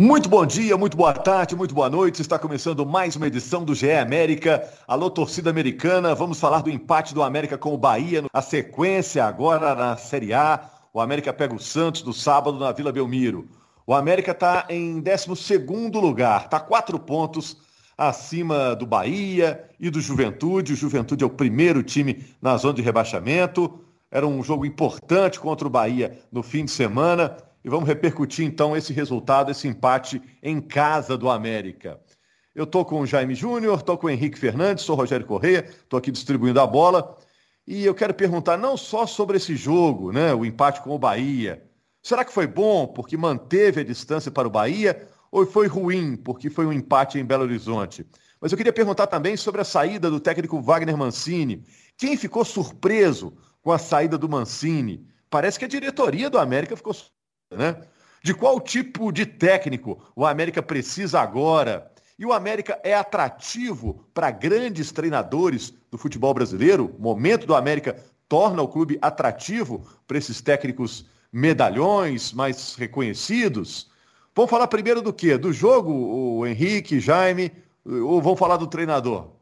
Muito bom dia, muito boa tarde, muito boa noite. Está começando mais uma edição do GE América. Alô, torcida americana. Vamos falar do empate do América com o Bahia. A sequência agora na Série A. O América pega o Santos no sábado na Vila Belmiro. O América está em 12 lugar, está quatro pontos acima do Bahia e do Juventude. O Juventude é o primeiro time na zona de rebaixamento. Era um jogo importante contra o Bahia no fim de semana e vamos repercutir então esse resultado, esse empate em casa do América. Eu estou com o Jaime Júnior, estou com o Henrique Fernandes, sou Rogério Corrêa, estou aqui distribuindo a bola. E eu quero perguntar não só sobre esse jogo, né, o empate com o Bahia. Será que foi bom porque manteve a distância para o Bahia ou foi ruim porque foi um empate em Belo Horizonte? Mas eu queria perguntar também sobre a saída do técnico Wagner Mancini. Quem ficou surpreso com a saída do Mancini? Parece que a diretoria do América ficou né? De qual tipo de técnico o América precisa agora? E o América é atrativo para grandes treinadores do futebol brasileiro? O momento do América torna o clube atrativo para esses técnicos medalhões mais reconhecidos? Vamos falar primeiro do quê? Do jogo, o Henrique, Jaime, ou vamos falar do treinador?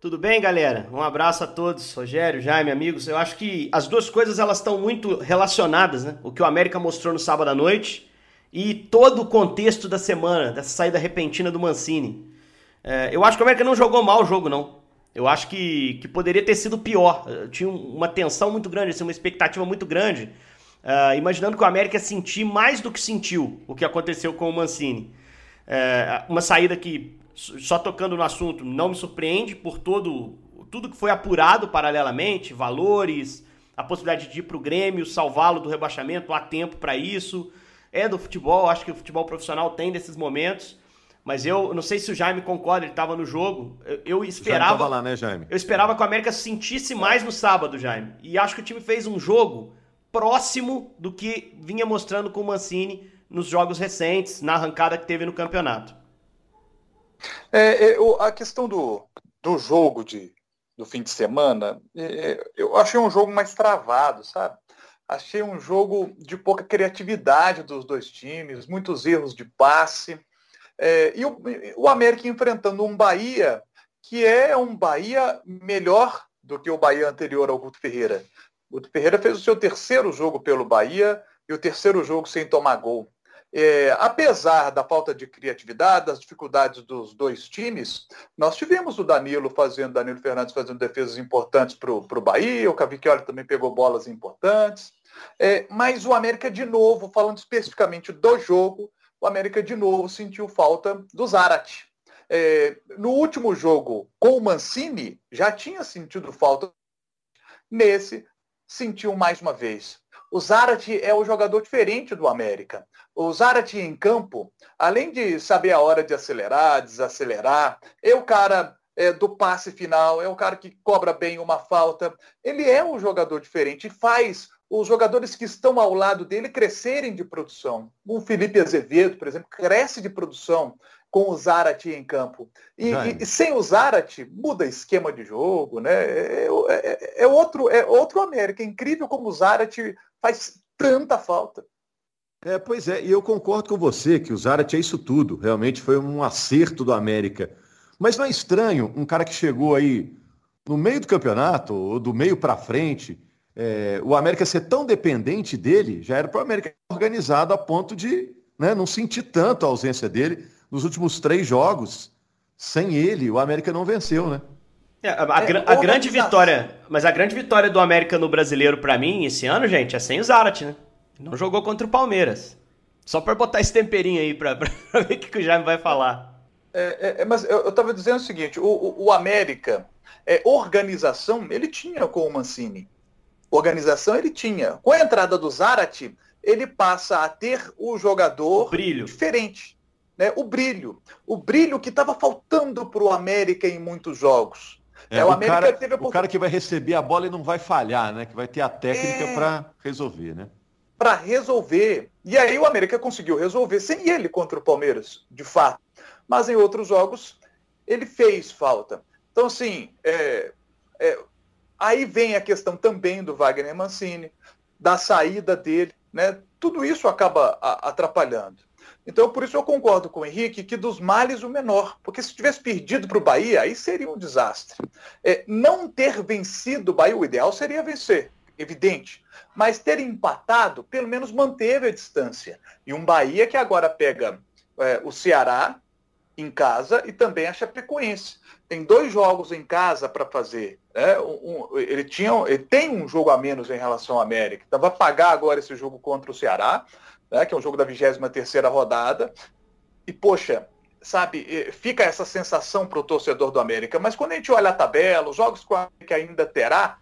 Tudo bem, galera? Um abraço a todos, Rogério, Jaime, amigos. Eu acho que as duas coisas elas estão muito relacionadas, né? O que o América mostrou no sábado à noite e todo o contexto da semana, dessa saída repentina do Mancini. É, eu acho que o América não jogou mal o jogo, não. Eu acho que, que poderia ter sido pior. Eu tinha uma tensão muito grande, assim, uma expectativa muito grande, uh, imaginando que o América sentir mais do que sentiu o que aconteceu com o Mancini. É, uma saída que só tocando no assunto, não me surpreende por todo tudo que foi apurado paralelamente, valores, a possibilidade de ir para o Grêmio, salvá-lo do rebaixamento, há tempo para isso. É do futebol, acho que o futebol profissional tem desses momentos. Mas eu não sei se o Jaime concorda, ele estava no jogo. Eu, eu esperava. lá, né, Jaime? Eu esperava que o América sentisse mais no sábado, Jaime. E acho que o time fez um jogo próximo do que vinha mostrando com o Mancini nos jogos recentes, na arrancada que teve no campeonato. É, é, a questão do, do jogo de, do fim de semana, é, é, eu achei um jogo mais travado, sabe? Achei um jogo de pouca criatividade dos dois times, muitos erros de passe. É, e o, o América enfrentando um Bahia que é um Bahia melhor do que o Bahia anterior ao Guto Ferreira. O Guto Ferreira fez o seu terceiro jogo pelo Bahia e o terceiro jogo sem tomar gol. É, apesar da falta de criatividade, das dificuldades dos dois times, nós tivemos o Danilo fazendo, Danilo Fernandes fazendo defesas importantes para o Bahia, o Cavicchioli também pegou bolas importantes. É, mas o América, de novo, falando especificamente do jogo, o América de novo sentiu falta do Zarate. É, no último jogo com o Mancini, já tinha sentido falta. Nesse, sentiu mais uma vez. O Zarate é o jogador diferente do América. O Zarate em campo, além de saber a hora de acelerar, desacelerar, é o cara é, do passe final, é o cara que cobra bem uma falta. Ele é um jogador diferente faz os jogadores que estão ao lado dele crescerem de produção. O Felipe Azevedo, por exemplo, cresce de produção com o Zarate em campo. E, e, sem o Zarate, muda esquema de jogo, né? É, é, é, outro, é outro América. É incrível como o Zarate faz tanta falta. É, pois é, e eu concordo com você que o Zarate é isso tudo. Realmente foi um acerto do América. Mas não é estranho um cara que chegou aí no meio do campeonato, ou do meio para frente, é, o América ser tão dependente dele, já era para o América organizado a ponto de né, não sentir tanto a ausência dele nos últimos três jogos. Sem ele, o América não venceu, né? É, a, a, é, a grande vitória, mas a grande vitória do América no Brasileiro para mim esse ano, gente, é sem o Zarate, né? Não jogou contra o Palmeiras. Só para botar esse temperinho aí para ver o que o Jaime vai falar. É, é, é mas eu, eu tava dizendo o seguinte, o, o, o América, é, organização, ele tinha com o Mancini. Organização ele tinha. Com a entrada do Zarate, ele passa a ter o jogador o brilho. diferente. Né? O brilho. O brilho que estava faltando para o América em muitos jogos. É, é, o, o, cara, teve a... o cara que vai receber a bola e não vai falhar, né? Que vai ter a técnica é... para resolver, né? Para resolver. E aí o América conseguiu resolver sem ele contra o Palmeiras, de fato. Mas em outros jogos ele fez falta. Então, assim, é, é, aí vem a questão também do Wagner Mancini, da saída dele, né? Tudo isso acaba atrapalhando. Então, por isso eu concordo com o Henrique que dos males o menor, porque se tivesse perdido para o Bahia, aí seria um desastre. É, não ter vencido o Bahia, o ideal seria vencer, evidente. Mas ter empatado, pelo menos manteve a distância. E um Bahia que agora pega é, o Ceará em casa e também a Chapecoense. Tem dois jogos em casa para fazer. Né? Um, um, ele, tinha, ele tem um jogo a menos em relação ao América. Então vai pagar agora esse jogo contra o Ceará, né? que é o jogo da 23 rodada. E, poxa, sabe, fica essa sensação para o torcedor do América. Mas quando a gente olha a tabela, os jogos que o América ainda terá,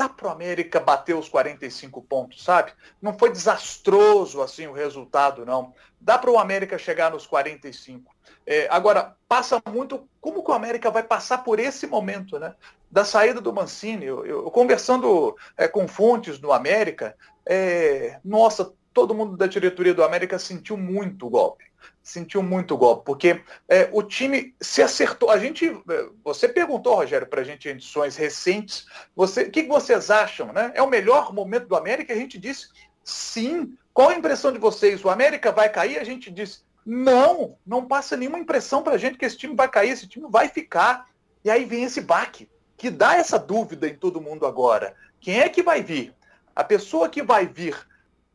dá para o América bater os 45 pontos, sabe? Não foi desastroso assim o resultado, não. Dá para o América chegar nos 45. É, agora, passa muito como que o América vai passar por esse momento, né? Da saída do Mancini. Eu, eu conversando é, com fontes no América, é, nossa, todo mundo da diretoria do América sentiu muito o golpe sentiu muito o golpe, porque é, o time se acertou. A gente, é, você perguntou, Rogério, para a gente em edições recentes, você, o que vocês acham, né? É o melhor momento do América? A gente disse sim. Qual a impressão de vocês? O América vai cair? A gente disse não, não passa nenhuma impressão para a gente que esse time vai cair, esse time vai ficar. E aí vem esse baque, que dá essa dúvida em todo mundo agora. Quem é que vai vir? A pessoa que vai vir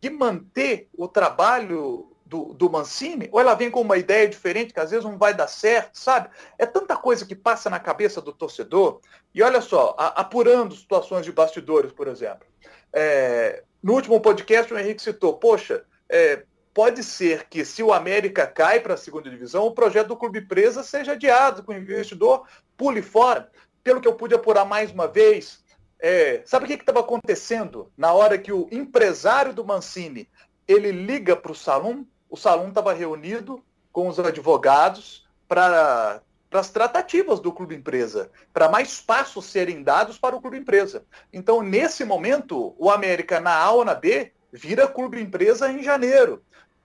e manter o trabalho do, do Mancini, ou ela vem com uma ideia diferente que às vezes não vai dar certo, sabe? É tanta coisa que passa na cabeça do torcedor. E olha só, a, apurando situações de bastidores, por exemplo. É, no último podcast o Henrique citou, poxa, é, pode ser que se o América cai para a segunda divisão, o projeto do Clube Presa seja adiado, que o investidor pule fora. Pelo que eu pude apurar mais uma vez, é, sabe o que estava acontecendo na hora que o empresário do Mancini ele liga para o salão o salão estava reunido com os advogados para as tratativas do clube empresa, para mais passos serem dados para o clube empresa. Então, nesse momento, o América na A ou na B vira clube empresa em janeiro.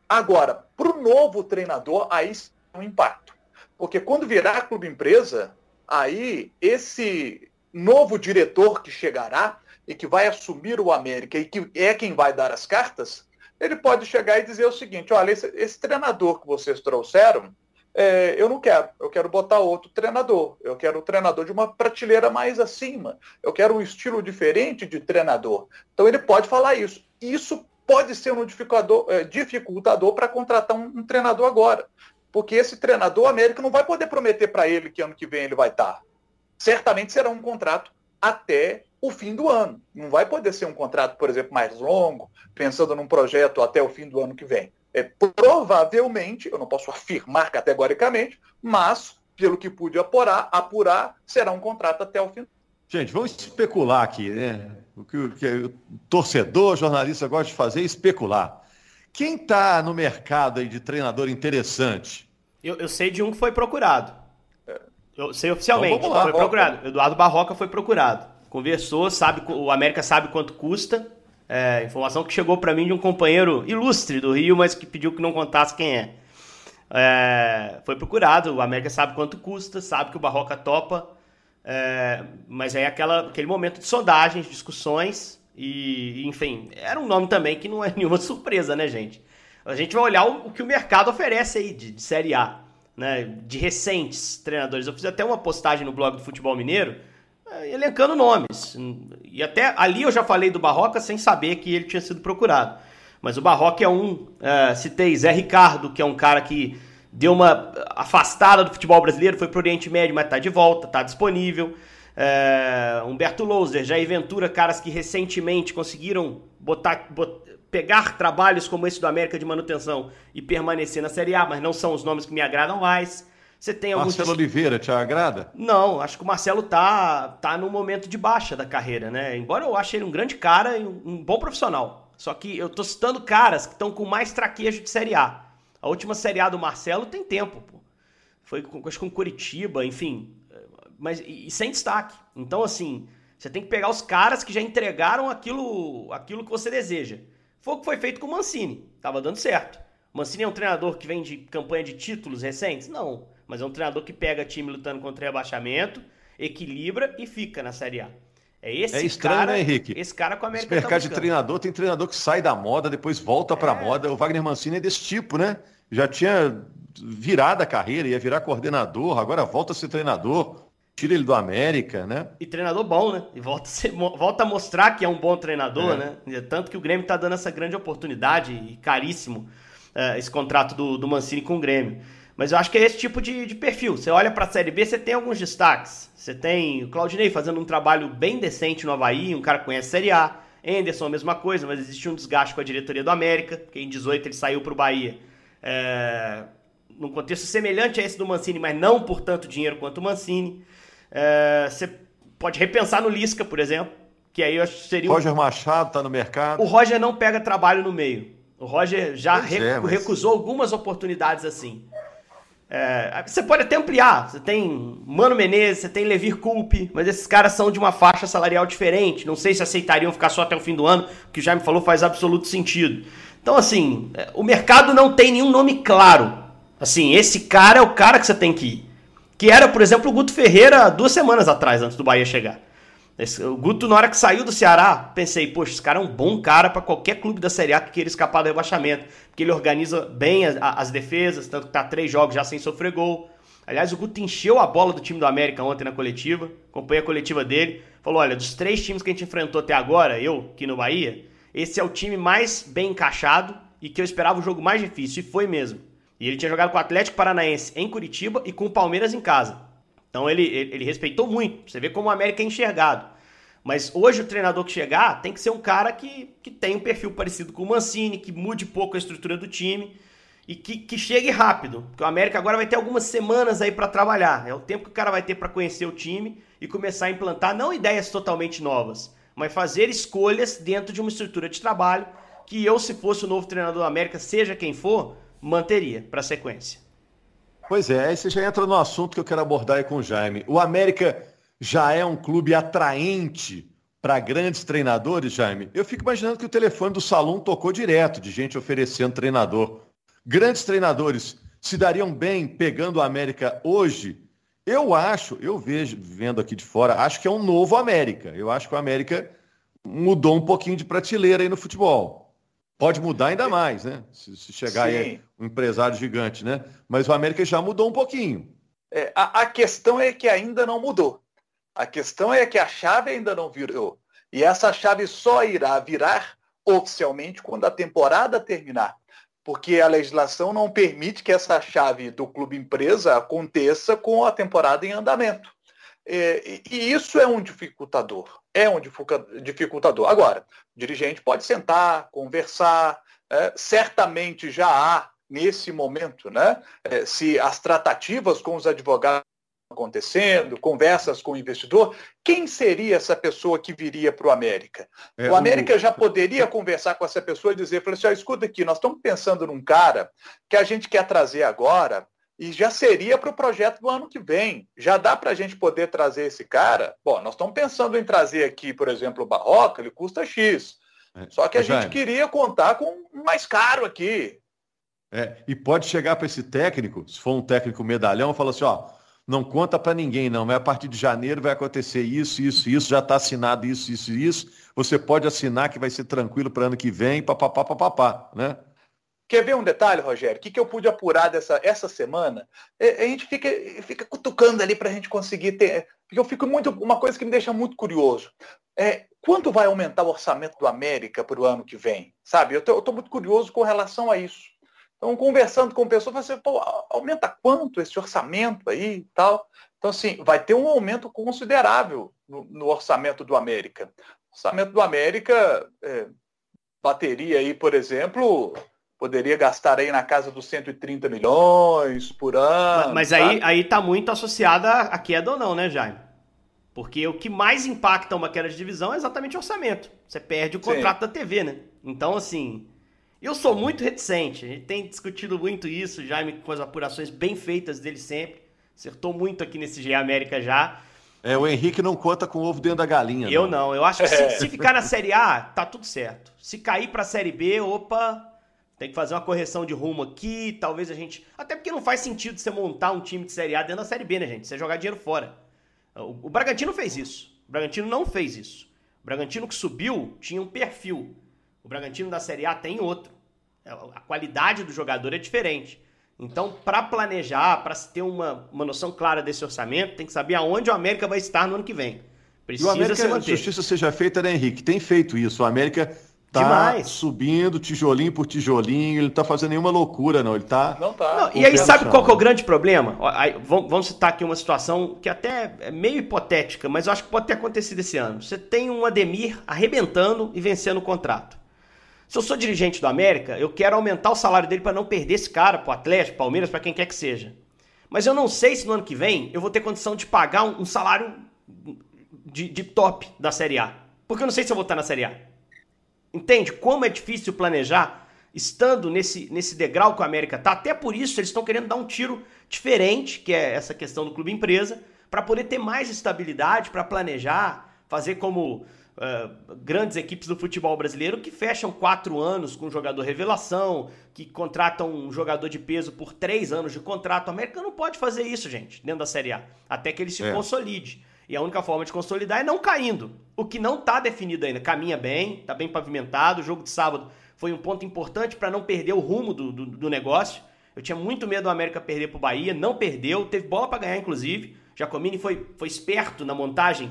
Agora, para o novo treinador, aí é um impacto. Porque quando virar clube empresa, aí esse novo diretor que chegará e que vai assumir o América e que é quem vai dar as cartas, ele pode chegar e dizer o seguinte: olha, esse, esse treinador que vocês trouxeram, é, eu não quero. Eu quero botar outro treinador. Eu quero um treinador de uma prateleira mais acima. Eu quero um estilo diferente de treinador. Então ele pode falar isso. Isso pode ser um dificultador, é, dificultador para contratar um, um, treinador agora. Porque esse treinador, América não vai poder prometer para ele que ano que vem ele vai estar. Certamente será um contrato até o fim do ano. Não vai poder ser um contrato, por exemplo, mais longo, pensando num projeto até o fim do ano que vem. É, provavelmente, eu não posso afirmar categoricamente, mas, pelo que pude apurar, apurar, será um contrato até o fim. Gente, vamos especular aqui, né? O que, o, que o torcedor, jornalista gosta de fazer é especular. Quem está no mercado aí de treinador interessante? Eu, eu sei de um que foi procurado. Sei oficialmente, então, lá, foi procurado. Eduardo Barroca foi procurado conversou, sabe, o América sabe quanto custa. É, informação que chegou para mim de um companheiro ilustre do Rio, mas que pediu que não contasse quem é. é foi procurado, o América sabe quanto custa, sabe que o Barroca topa, é, mas é aquela, aquele momento de sondagens, discussões, e enfim, era um nome também que não é nenhuma surpresa, né, gente? A gente vai olhar o, o que o mercado oferece aí de, de Série A, né, de recentes treinadores. Eu fiz até uma postagem no blog do Futebol Mineiro, é, elencando nomes. E até ali eu já falei do Barroca sem saber que ele tinha sido procurado. Mas o Barroca é um. É, citei Zé Ricardo, que é um cara que deu uma afastada do futebol brasileiro, foi para o Oriente Médio, mas está de volta, está disponível. É, Humberto Louser, Jair Ventura, caras que recentemente conseguiram botar, bot, pegar trabalhos como esse do América de manutenção e permanecer na Série A, mas não são os nomes que me agradam mais. Você tem alguns... Marcelo Oliveira te agrada? Não, acho que o Marcelo tá, tá num momento de baixa da carreira, né? Embora eu ache ele um grande cara e um bom profissional. Só que eu tô citando caras que estão com mais traquejo de Série A. A última Série A do Marcelo tem tempo, pô. Foi com, acho, com Curitiba, enfim. Mas, e, e sem destaque. Então, assim, você tem que pegar os caras que já entregaram aquilo, aquilo que você deseja. Foi o que foi feito com o Mancini. Tava dando certo. O Mancini é um treinador que vem de campanha de títulos recentes? Não mas é um treinador que pega time lutando contra rebaixamento, equilibra e fica na Série A. É esse é estranho, cara, né, Henrique? Esse cara com a América Esse mercado tá de treinador, tem treinador que sai da moda, depois volta é. pra moda. O Wagner Mancini é desse tipo, né? já tinha virado a carreira, ia virar coordenador, agora volta a ser treinador. Tira ele do América, né? E treinador bom, né? E volta volta a mostrar que é um bom treinador, é. né? Tanto que o Grêmio está dando essa grande oportunidade e caríssimo uh, esse contrato do, do Mancini com o Grêmio. Mas eu acho que é esse tipo de, de perfil. Você olha para a Série B, você tem alguns destaques. Você tem o Claudinei fazendo um trabalho bem decente no Havaí, um cara que conhece a Série A. Anderson, a mesma coisa, mas existe um desgaste com a diretoria do América, porque em 18 ele saiu para o Bahia. É, num contexto semelhante a esse do Mancini, mas não por tanto dinheiro quanto o Mancini. É, você pode repensar no Lisca, por exemplo, que aí eu acho que seria. Roger Machado está no mercado. O Roger não pega trabalho no meio. O Roger já é, mas... recusou algumas oportunidades assim. É, você pode até ampliar. Você tem Mano Menezes, você tem Levir Culpe, mas esses caras são de uma faixa salarial diferente. Não sei se aceitariam ficar só até o fim do ano, o que o Jaime falou faz absoluto sentido. Então, assim, é, o mercado não tem nenhum nome claro. Assim, esse cara é o cara que você tem que ir. Que era, por exemplo, o Guto Ferreira duas semanas atrás, antes do Bahia chegar. Esse, o Guto, na hora que saiu do Ceará, pensei, poxa, esse cara é um bom cara para qualquer clube da Série A que queira escapar do rebaixamento. Porque ele organiza bem as, as defesas, tanto que tá três jogos já sem sofrer gol. Aliás, o Guto encheu a bola do time do América ontem na coletiva. Acompanhei a coletiva dele. Falou: olha, dos três times que a gente enfrentou até agora, eu, aqui no Bahia, esse é o time mais bem encaixado e que eu esperava o jogo mais difícil. E foi mesmo. E ele tinha jogado com o Atlético Paranaense em Curitiba e com o Palmeiras em casa. Então ele, ele, ele, respeitou muito. Você vê como o América é enxergado. Mas hoje o treinador que chegar tem que ser um cara que, que tem um perfil parecido com o Mancini, que mude pouco a estrutura do time e que, que chegue rápido. Porque o América agora vai ter algumas semanas aí para trabalhar. É o tempo que o cara vai ter para conhecer o time e começar a implantar não ideias totalmente novas, mas fazer escolhas dentro de uma estrutura de trabalho que eu, se fosse o novo treinador do América, seja quem for, manteria para a sequência. Pois é, aí você já entra no assunto que eu quero abordar aí com o Jaime. O América já é um clube atraente para grandes treinadores, Jaime? Eu fico imaginando que o telefone do salão tocou direto de gente oferecendo treinador. Grandes treinadores se dariam bem pegando o América hoje? Eu acho, eu vejo, vendo aqui de fora, acho que é um novo América. Eu acho que o América mudou um pouquinho de prateleira aí no futebol. Pode mudar ainda mais, né? Se, se chegar Sim. aí um empresário gigante, né? Mas o América já mudou um pouquinho. É, a, a, questão é que ainda não mudou. A questão é que a chave ainda não virou. E essa chave só irá virar oficialmente quando a temporada terminar. Porque a legislação não permite que essa chave do clube empresa aconteça com a temporada em andamento. É, e isso é um dificultador é um dificultador. Agora, o dirigente pode sentar, conversar, é, certamente já há nesse momento, né? É, se as tratativas com os advogados acontecendo, conversas com o investidor, quem seria essa pessoa que viria para o América? É, o América o... já poderia conversar com essa pessoa e dizer, assim, ó, escuta aqui, nós estamos pensando num cara que a gente quer trazer agora e já seria para o projeto do ano que vem. Já dá para a gente poder trazer esse cara. Bom, nós estamos pensando em trazer aqui, por exemplo, o Barroca, ele custa X. É. Só que a gente queria contar com um mais caro aqui. É, e pode chegar para esse técnico, se for um técnico medalhão, fala assim, ó, não conta para ninguém não, mas a partir de janeiro vai acontecer isso, isso, isso, já está assinado isso, isso, isso. Você pode assinar que vai ser tranquilo para ano que vem, papapá, papapá, né? Quer ver um detalhe, Rogério? O que, que eu pude apurar dessa essa semana? É, a gente fica, fica cutucando ali para a gente conseguir ter. Porque eu fico muito. Uma coisa que me deixa muito curioso. É, quanto vai aumentar o orçamento do América para o ano que vem? Sabe? Eu estou muito curioso com relação a isso. Então, conversando com pessoas, você, assim, pô, aumenta quanto esse orçamento aí e tal? Então, assim, vai ter um aumento considerável no, no orçamento do América. O orçamento do América é, bateria aí, por exemplo, poderia gastar aí na casa dos 130 milhões por ano. Mas, aí, aí tá muito associada a queda ou não, né, Jaime? Porque o que mais impacta uma queda de divisão é exatamente o orçamento. Você perde o contrato Sim. da TV, né? Então, assim, eu sou muito reticente. A gente tem discutido muito isso, Jaime, com as apurações bem feitas dele sempre. Acertou muito aqui nesse GE América já. É, o Henrique não conta com o ovo dentro da galinha. Eu não. não. Eu acho que se, se, ficar na Série A, tá tudo certo. Se cair pra Série B, opa, tem que fazer uma correção de rumo aqui, talvez a gente. Até porque não faz sentido você montar um time de Série A dentro da Série B, né, gente? Você jogar dinheiro fora. O, o Bragantino fez isso. O Bragantino não fez isso. O Bragantino que subiu tinha um perfil. O Bragantino da Série A tem outro. A qualidade do jogador é diferente. Então, para planejar, para ter uma, uma noção clara desse orçamento, tem que saber aonde o América vai estar no ano que vem. Precisa e o América, se manter. justiça seja feita, né, Henrique? Tem feito isso. O América tá subindo tijolinho por tijolinho, ele não tá fazendo nenhuma loucura, não. Ele tá. Não tá. Não, e aí, sabe qual é o grande problema? Aí, vamos citar aqui uma situação que até é meio hipotética, mas eu acho que pode ter acontecido esse ano. Você tem um Ademir arrebentando e vencendo o contrato. Se eu sou dirigente do América, eu quero aumentar o salário dele para não perder esse cara pro Atlético, Palmeiras, para quem quer que seja. Mas eu não sei se no ano que vem eu vou ter condição de pagar um, um salário de, de, top da Série A. Porque eu não sei se eu vou estar na Série A. Entende como é difícil planejar estando nesse, nesse degrau que o América tá? Até por isso eles estão querendo dar um tiro diferente, que é essa questão do clube empresa, para poder ter mais estabilidade, para planejar, fazer como uh, grandes equipes do futebol brasileiro que fecham quatro anos com um jogador revelação, que contratam um jogador de peso por três anos de contrato. O América não pode fazer isso, gente, dentro da Série A, até que ele se é. consolide. E a única forma de consolidar é não caindo. O que não está definido ainda. Caminha bem, está bem pavimentado. O jogo de sábado foi um ponto importante para não perder o rumo do, do, do, negócio. Eu tinha muito medo do América perder para o Bahia, não perdeu, teve bola para ganhar, inclusive. Jacomini foi, foi esperto na montagem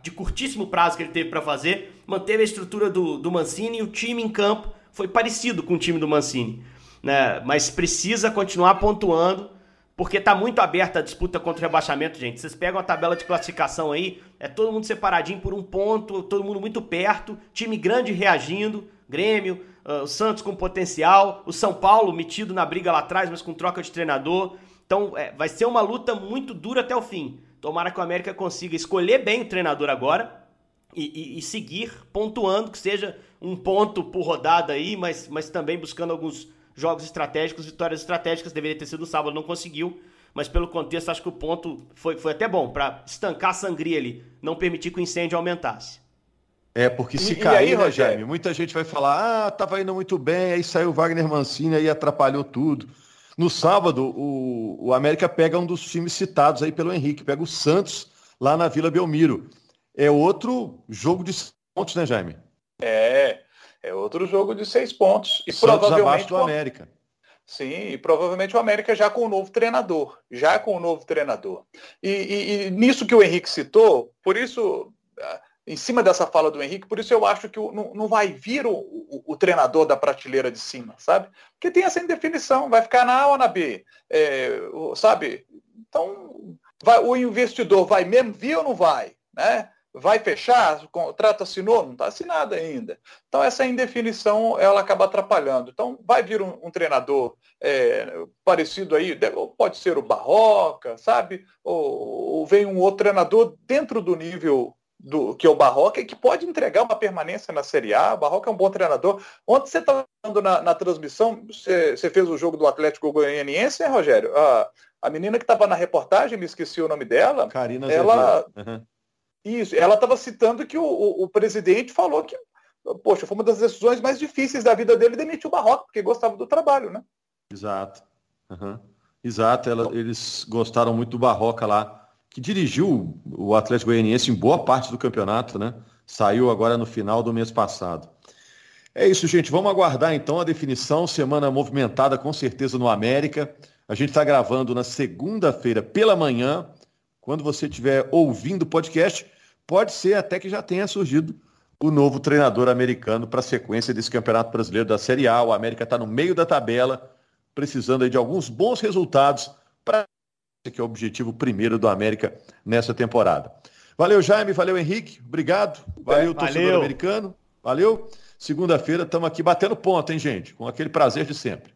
de curtíssimo prazo que ele teve para fazer, manteve a estrutura do, do Mancini e o time em campo foi parecido com o time do Mancini. Né? Mas precisa continuar pontuando, porque está muito aberta a disputa contra o rebaixamento, gente. Vocês pegam a tabela de classificação aí, é todo mundo separadinho por um ponto, todo mundo muito perto, time grande reagindo, Grêmio, uh, o Santos com potencial, o São Paulo metido na briga lá atrás, mas com troca de treinador. Então é, vai ser uma luta muito dura até o fim. Tomara que o América consiga escolher bem o treinador agora e, e, e seguir pontuando, que seja um ponto por rodada aí, mas, mas também buscando alguns jogos estratégicos, vitórias estratégicas. Deveria ter sido no sábado, não conseguiu. Mas pelo contexto, acho que o ponto foi, foi até bom para estancar a sangria ali, não permitir que o incêndio aumentasse. É, porque se e, cair, e aí, né, Jaime, muita gente vai falar, ah, tava indo muito bem, aí saiu o Wagner Mancini, aí atrapalhou tudo. No sábado, o, o América pega um dos times citados aí pelo Henrique, pega o Santos lá na Vila Belmiro. É outro jogo de pontos, né, Jaime? É, é outro jogo de seis pontos. E Santos provavelmente do América. Sim, e provavelmente o América já com o novo treinador, já com o novo treinador. E, e, e nisso que o Henrique citou, por isso em cima dessa fala do Henrique, por isso eu acho que não, não vai vir o, o, o, treinador da prateleira de cima, sabe? Porque tem essa indefinição, vai ficar na A ou na B, é, sabe? Então, vai, o investidor vai mesmo vir ou não vai, né? Vai fechar? O contrato assinou? Não está assinado ainda. Então, essa indefinição, ela acaba atrapalhando. Então, vai vir um, um treinador é, parecido aí, pode ser o Barroca, sabe? Ou, ou vem um outro treinador dentro do nível do que é o Barroca que pode entregar uma permanência na Série A. O Barroca é um bom treinador. Ontem você estava falando na, na, transmissão, você, você, fez o jogo do Atlético Goianiense, né, Rogério? A, a menina que estava na reportagem, me esqueci o nome dela. Karina ela uhum. Isso, ela estava citando que o, o, o, presidente falou que, poxa, foi uma das decisões mais difíceis da vida dele demitir o Barroca, porque gostava do trabalho, né? Exato. Uhum. Exato, ela, eles gostaram muito do Barroca lá que dirigiu o Atlético Goianiense em boa parte do campeonato, né? Saiu agora no final do mês passado. É isso, gente. Vamos aguardar então a definição. Semana movimentada com certeza no América. A gente está gravando na segunda-feira pela manhã. Quando você estiver ouvindo o podcast, pode ser até que já tenha surgido o novo treinador americano para a sequência desse Campeonato Brasileiro da Série A. O América está no meio da tabela, precisando de alguns bons resultados para que é o objetivo primeiro do América nessa temporada. Valeu, Jaime, valeu, Henrique, obrigado. Valeu, torcedor americano. Valeu. Segunda-feira estamos aqui batendo ponto, hein, gente? Com aquele prazer de sempre.